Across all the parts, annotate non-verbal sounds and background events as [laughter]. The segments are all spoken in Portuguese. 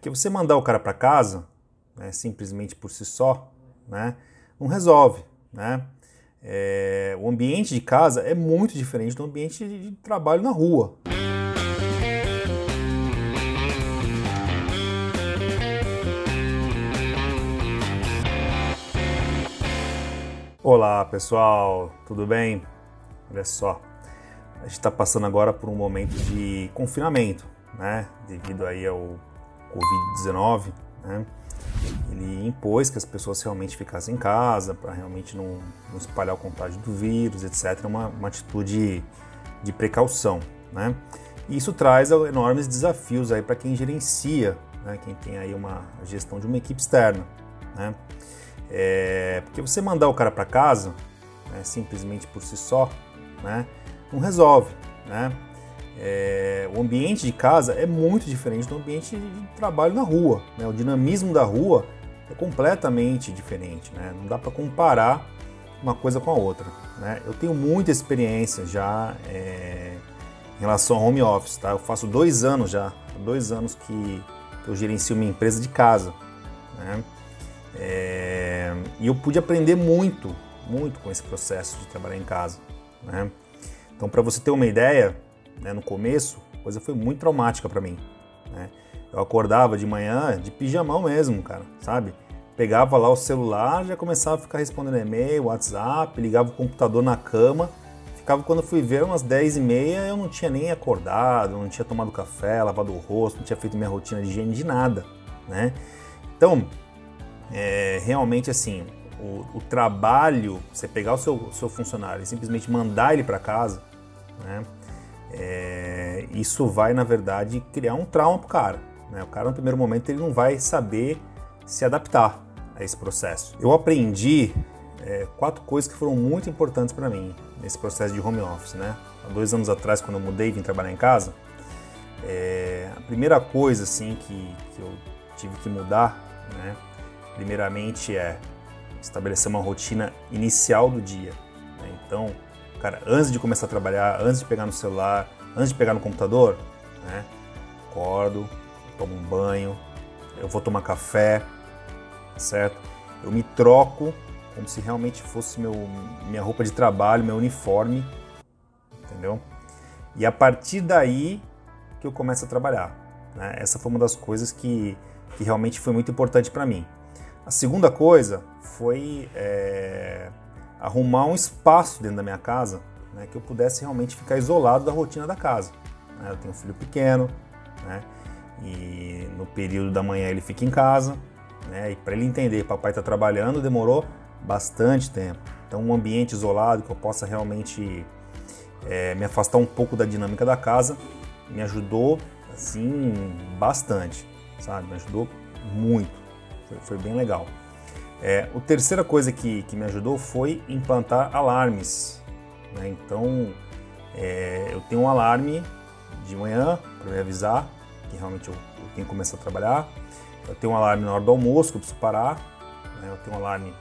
Porque você mandar o cara para casa, né, simplesmente por si só, né, não resolve. Né? É, o ambiente de casa é muito diferente do ambiente de trabalho na rua. Olá pessoal, tudo bem? Olha só, a gente está passando agora por um momento de confinamento, né? Devido aí ao Covid-19, né? Ele impôs que as pessoas realmente ficassem em casa para realmente não, não, espalhar o contágio do vírus, etc. Uma, uma atitude de precaução, né? E isso traz enormes desafios aí para quem gerencia, né? Quem tem aí uma gestão de uma equipe externa, né? É, porque você mandar o cara para casa, né, simplesmente por si só, né, não resolve, né? É, o ambiente de casa é muito diferente do ambiente de trabalho na rua. Né? O dinamismo da rua é completamente diferente. Né? Não dá para comparar uma coisa com a outra. Né? Eu tenho muita experiência já é, em relação ao home office. Tá? Eu faço dois anos já, dois anos que eu gerencio minha empresa de casa. Né? É, e eu pude aprender muito, muito com esse processo de trabalhar em casa. Né? Então, para você ter uma ideia, né, no começo, a coisa foi muito traumática para mim. Né? Eu acordava de manhã de pijamão mesmo, cara, sabe? Pegava lá o celular, já começava a ficar respondendo e-mail, WhatsApp, ligava o computador na cama. Ficava quando fui ver umas 10 e meia, eu não tinha nem acordado, não tinha tomado café, lavado o rosto, não tinha feito minha rotina de higiene, de nada, né? Então, é, realmente assim, o, o, trabalho, você pegar o seu, seu funcionário e simplesmente mandar ele para casa, né? É, isso vai, na verdade, criar um trauma para o cara. Né? O cara, no primeiro momento, ele não vai saber se adaptar a esse processo. Eu aprendi é, quatro coisas que foram muito importantes para mim nesse processo de home office. Né? Há dois anos atrás, quando eu mudei e vim trabalhar em casa, é, a primeira coisa assim que, que eu tive que mudar, né, primeiramente, é estabelecer uma rotina inicial do dia. Né? Então, cara, antes de começar a trabalhar, antes de pegar no celular, antes de pegar no computador, né? Acordo, tomo um banho, eu vou tomar café, certo? Eu me troco como se realmente fosse meu, minha roupa de trabalho, meu uniforme, entendeu? E a partir daí que eu começo a trabalhar. Né? Essa foi uma das coisas que, que realmente foi muito importante para mim. A segunda coisa foi é, arrumar um espaço dentro da minha casa né, que eu pudesse realmente ficar isolado da rotina da casa. Né? Eu tenho um filho pequeno, né, e no período da manhã ele fica em casa, né, e para ele entender papai está trabalhando demorou bastante tempo. Então, um ambiente isolado que eu possa realmente é, me afastar um pouco da dinâmica da casa me ajudou assim bastante, sabe? Me ajudou muito, foi, foi bem legal. É, a terceira coisa que, que me ajudou foi implantar alarmes. Né? Então, é, eu tenho um alarme de manhã para me avisar que realmente eu, eu, tenho que começar a trabalhar. Eu tenho um alarme na hora do almoço que eu preciso parar. Né? Eu tenho um alarme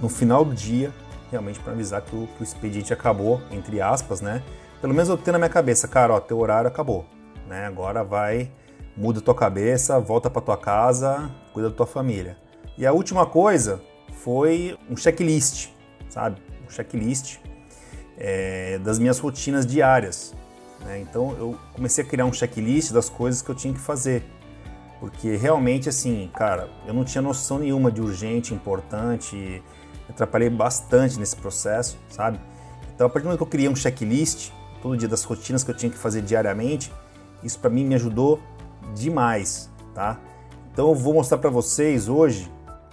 no final do dia, realmente para avisar que o, que o, expediente acabou, entre aspas, né? Pelo menos eu tenho na minha cabeça, cara, ó, teu horário acabou, né? Agora vai, muda tua cabeça, volta para tua casa, cuida da tua família. E a última coisa foi um checklist, sabe? Um checklist é, das minhas rotinas diárias. Né? Então eu comecei a criar um checklist das coisas que eu tinha que fazer. Porque realmente, assim, cara, eu não tinha noção nenhuma de urgente, importante, atrapalhei bastante nesse processo, sabe? Então, a partir do momento que eu criei um checklist, todo dia das rotinas que eu tinha que fazer diariamente, isso para mim me ajudou demais, tá? Então, eu vou mostrar para vocês hoje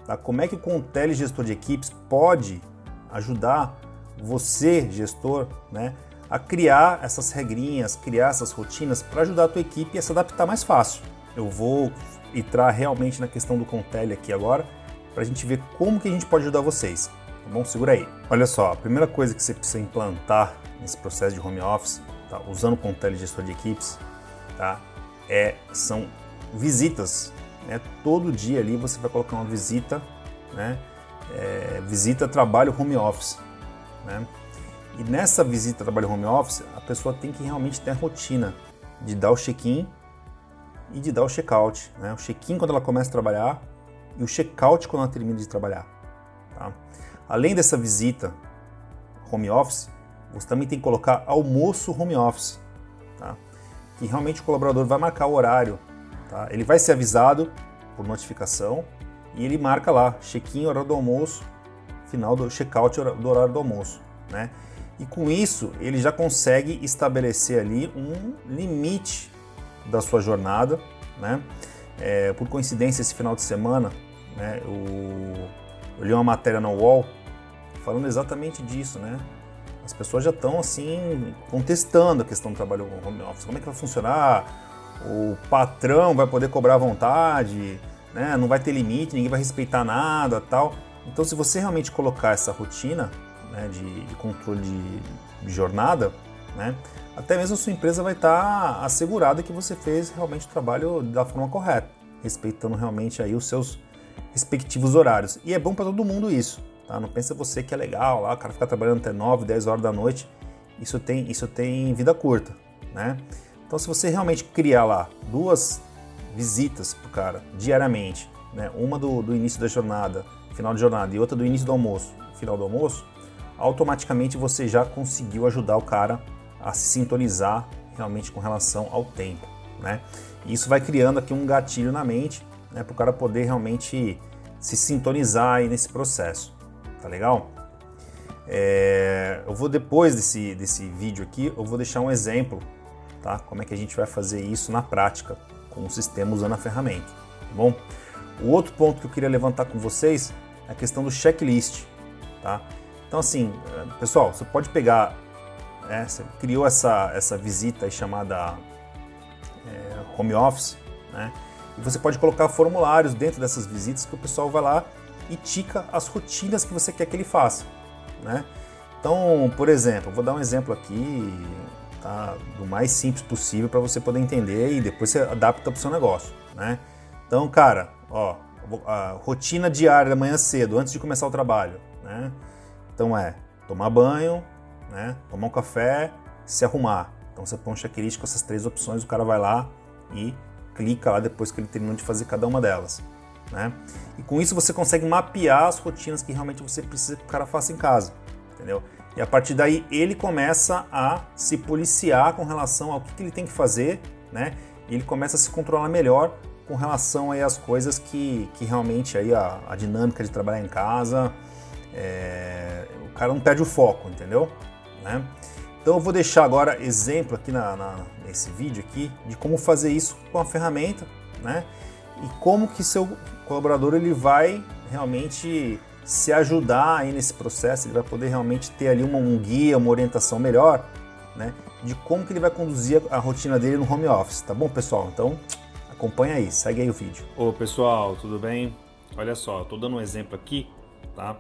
Tá? Como é que o Contele Gestor de Equipes pode ajudar você, gestor, né, a criar essas regrinhas, criar essas rotinas para ajudar a tua equipe a se adaptar mais fácil. Eu vou entrar realmente na questão do Contele aqui agora, para a gente ver como que a gente pode ajudar vocês. Tá bom? Segura aí. Olha só, a primeira coisa que você precisa implantar nesse processo de home office, tá? usando o Contele Gestor de Equipes, tá? é, são visitas né? Todo dia ali você vai colocar uma visita, né? É, visita trabalho home office. Né? E nessa visita trabalho home office, a pessoa tem que realmente ter a rotina de dar o check-in, e de dar o check-out, né? o check-in quando ela começa a trabalhar e o check-out quando ela termina de trabalhar. Tá? Além dessa visita home office, você também tem que colocar almoço home office, tá? que realmente o colaborador vai marcar o horário. Tá? Ele vai ser avisado por notificação e ele marca lá, check-in, hora do almoço, final do check-out do horário do almoço. Né? E com isso, ele já consegue estabelecer ali um limite da sua jornada. Né? É, por coincidência, esse final de semana, né, eu, eu li uma matéria na UOL falando exatamente disso. Né? As pessoas já estão assim contestando a questão do trabalho home office. Como é que vai funcionar? O patrão vai poder cobrar à vontade, né? não vai ter limite, ninguém vai respeitar nada tal. Então, se você realmente colocar essa rotina né, de, de, controle de, de jornada, né, até mesmo a sua empresa vai estar tá assegurada que você fez realmente o trabalho da forma correta, respeitando realmente aí os seus respectivos horários. E é bom para todo mundo isso, tá? Não pensa você que é legal lá, o cara ficar trabalhando até 9, 10 horas da noite. Isso tem, isso tem vida curta, né? Então, se você realmente criar lá duas visitas para o cara diariamente, né? uma do, do início da jornada, final de jornada, e outra do início do almoço, final do almoço, automaticamente você já conseguiu ajudar o cara a se sintonizar realmente com relação ao tempo, né? E isso vai criando aqui um gatilho na mente, né, para o cara poder realmente se sintonizar aí nesse processo, tá legal? É, eu vou depois desse, desse vídeo aqui, eu vou deixar um exemplo, tá? Como é que a gente vai fazer isso na prática com o sistema usando a ferramenta, tá bom? O outro ponto que eu queria levantar com vocês é a questão do checklist, tá? Então, assim, pessoal, você pode pegar, né, você criou essa, essa visita chamada é, home office, né? E você pode colocar formulários dentro dessas visitas que o pessoal vai lá e tica as rotinas que você quer que ele faça, né? Então, por exemplo, vou dar um exemplo aqui, tá? Do mais simples possível para você poder entender e depois você adapta para o seu negócio, né? Então, cara, ó, a rotina diária da manhã cedo, antes de começar o trabalho, né? Então é tomar banho, né? tomar um café, se arrumar. Então você põe um checklist com essas três opções, o cara vai lá e clica lá depois que ele terminou de fazer cada uma delas. Né? E com isso você consegue mapear as rotinas que realmente você precisa que o cara faça em casa, entendeu? E a partir daí ele começa a se policiar com relação ao que, que ele tem que fazer, né? E ele começa a se controlar melhor com relação aí às coisas que, que realmente aí a, a dinâmica de trabalhar em casa, é, o cara não perde o foco, entendeu? Né? Então eu vou deixar agora exemplo aqui na, na, nesse vídeo aqui de como fazer isso com a ferramenta, né? E como que seu colaborador ele vai realmente se ajudar aí nesse processo, ele vai poder realmente ter ali uma, um guia, uma orientação melhor, né? De como que ele vai conduzir a, rotina dele no home office, tá bom, pessoal? Então acompanha aí, segue aí o vídeo. Ô pessoal, tudo bem? Olha só, estou dando um exemplo aqui, tá?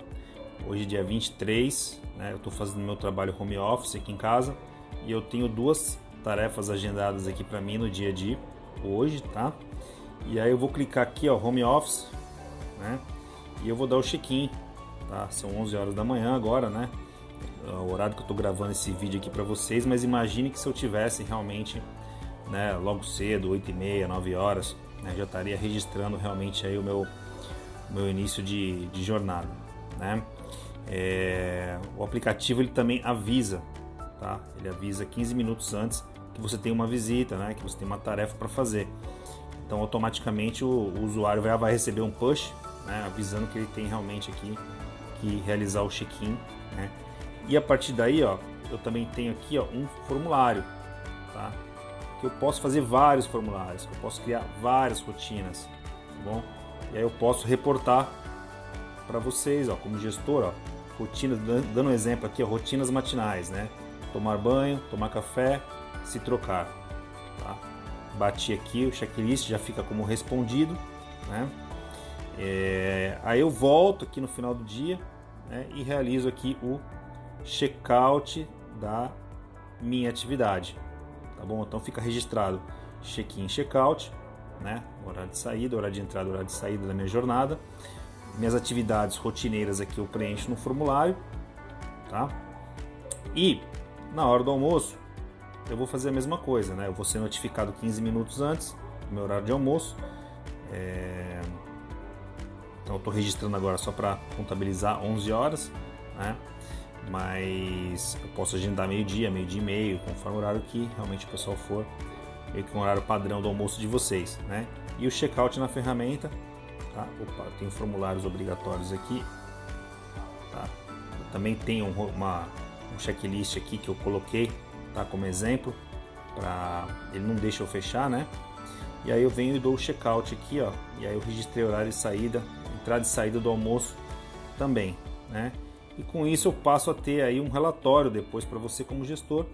Hoje é dia 23, né? Eu estou fazendo meu trabalho home office aqui em casa e eu tenho duas tarefas agendadas aqui para mim no dia dia hoje, tá? E aí eu vou clicar aqui, ó, home office, né? E eu vou dar o check-in, tá? São 11 horas da manhã agora, né? É o horário que eu estou gravando esse vídeo aqui para vocês, mas imagine que se eu tivesse realmente, né, logo cedo, 8 e meia, 9 horas, né, já estaria registrando realmente aí o meu, meu início de, de jornada, né? É, o aplicativo ele também avisa, tá? Ele avisa 15 minutos antes que você tem uma visita, né? Que você tem uma tarefa para fazer. Então automaticamente o, o usuário vai, vai, receber um push, né? Avisando que ele tem realmente aqui que realizar o check-in, né? E a partir daí, ó, eu também tenho aqui, ó, um formulário, tá? Que eu posso fazer vários formulários, que eu posso criar várias rotinas, tá bom? E aí eu posso reportar para vocês, ó, como gestor, ó, rotinas, dando um exemplo aqui, ó, rotinas matinais, né? Tomar banho, tomar café, se trocar. Tá? Bati aqui o checklist, já fica como respondido, né? É, aí eu volto aqui no final do dia né, e realizo aqui o checkout da minha atividade, tá bom? Então fica registrado check-in, check-out, né? Horário de saída, horário de entrada, horário de saída da minha jornada minhas atividades rotineiras aqui eu preencho no formulário, tá? E na hora do almoço eu vou fazer a mesma coisa, né? Eu vou ser notificado 15 minutos antes do meu horário de almoço. É... Então eu estou registrando agora só para contabilizar 11 horas, né? Mas eu posso agendar meio-dia, meio-dia e meio, conforme o horário que realmente o pessoal for, meio que um horário padrão do almoço de vocês, né? E o checkout na ferramenta, tá? Opa, tem formulários obrigatórios aqui, tá? Eu também tenho uma, um checklist aqui que eu coloquei, tá? Como exemplo, para ele não deixa eu fechar, né? E aí eu venho e dou o checkout aqui, ó. E aí eu registrei horário de saída, entrada e saída do almoço também, né? E com isso eu passo a ter aí um relatório depois para você como gestor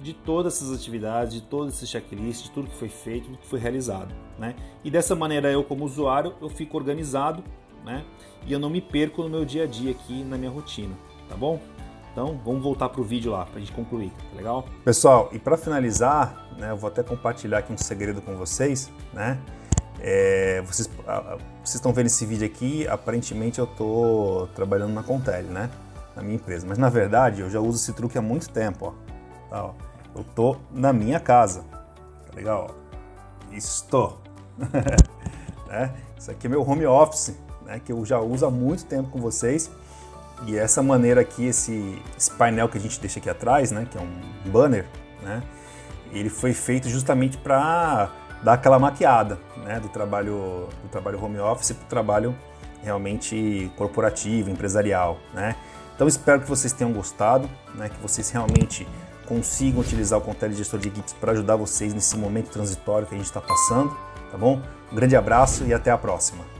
de todas essas atividades, de todo esse checklist, de tudo que foi feito, tudo que foi realizado, né? E dessa maneira eu como usuário eu fico organizado, né? E eu não me perco no meu dia a dia aqui na minha rotina, tá bom? Então vamos voltar para o vídeo lá para a gente concluir, tá legal? Pessoal, e para finalizar, né, eu vou até compartilhar aqui um segredo com vocês, né? É, vocês, estão vendo esse vídeo aqui, aparentemente eu estou trabalhando na Contele, né? Na minha empresa. Mas na verdade eu já uso esse truque há muito tempo, ó. Tá, ó. Eu tô na minha casa. Tá legal? Ó. Estou. [laughs] né? Isso aqui é meu home office, né? Que eu já uso há muito tempo com vocês. E essa maneira aqui, esse, esse painel que a gente deixa aqui atrás, né? Que é um banner, né? Ele foi feito justamente para dar aquela maquiada né, do trabalho do trabalho home office para o trabalho realmente corporativo, empresarial. Né? Então espero que vocês tenham gostado, né, que vocês realmente consigam utilizar o Contele Gestor de Equipes para ajudar vocês nesse momento transitório que a gente está passando, tá bom? Um grande abraço e até a próxima.